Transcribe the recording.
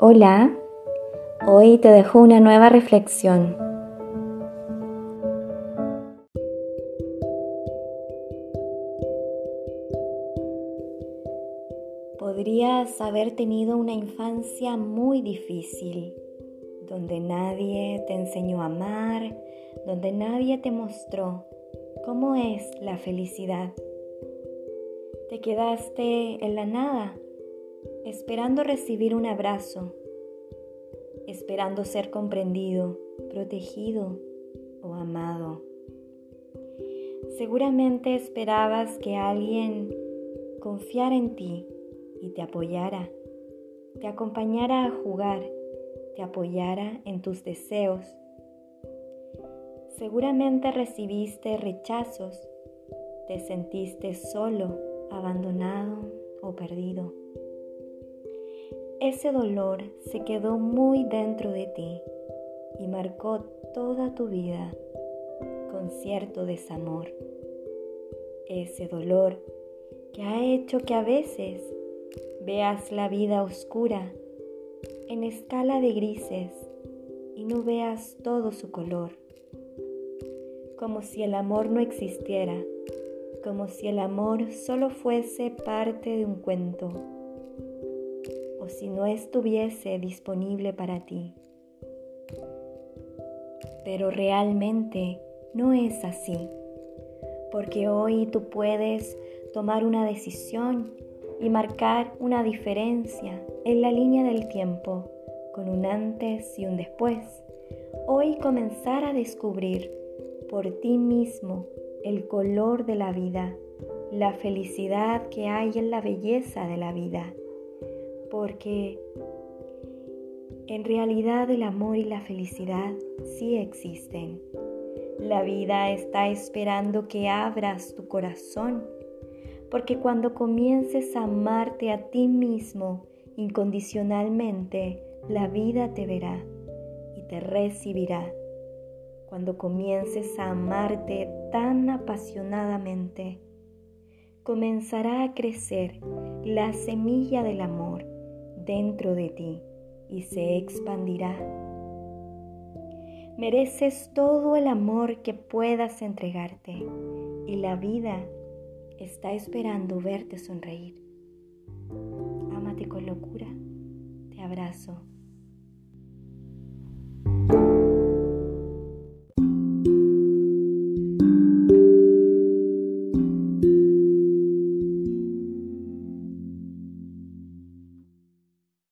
Hola, hoy te dejo una nueva reflexión. Podrías haber tenido una infancia muy difícil, donde nadie te enseñó a amar, donde nadie te mostró cómo es la felicidad. Te quedaste en la nada esperando recibir un abrazo, esperando ser comprendido, protegido o amado. Seguramente esperabas que alguien confiara en ti y te apoyara, te acompañara a jugar, te apoyara en tus deseos. Seguramente recibiste rechazos, te sentiste solo, abandonado o perdido. Ese dolor se quedó muy dentro de ti y marcó toda tu vida con cierto desamor. Ese dolor que ha hecho que a veces veas la vida oscura en escala de grises y no veas todo su color, como si el amor no existiera, como si el amor solo fuese parte de un cuento si no estuviese disponible para ti. Pero realmente no es así, porque hoy tú puedes tomar una decisión y marcar una diferencia en la línea del tiempo con un antes y un después. Hoy comenzar a descubrir por ti mismo el color de la vida, la felicidad que hay en la belleza de la vida porque en realidad el amor y la felicidad sí existen. La vida está esperando que abras tu corazón, porque cuando comiences a amarte a ti mismo incondicionalmente, la vida te verá y te recibirá. Cuando comiences a amarte tan apasionadamente, comenzará a crecer la semilla del amor dentro de ti y se expandirá. Mereces todo el amor que puedas entregarte y la vida está esperando verte sonreír. Ámate con locura. Te abrazo.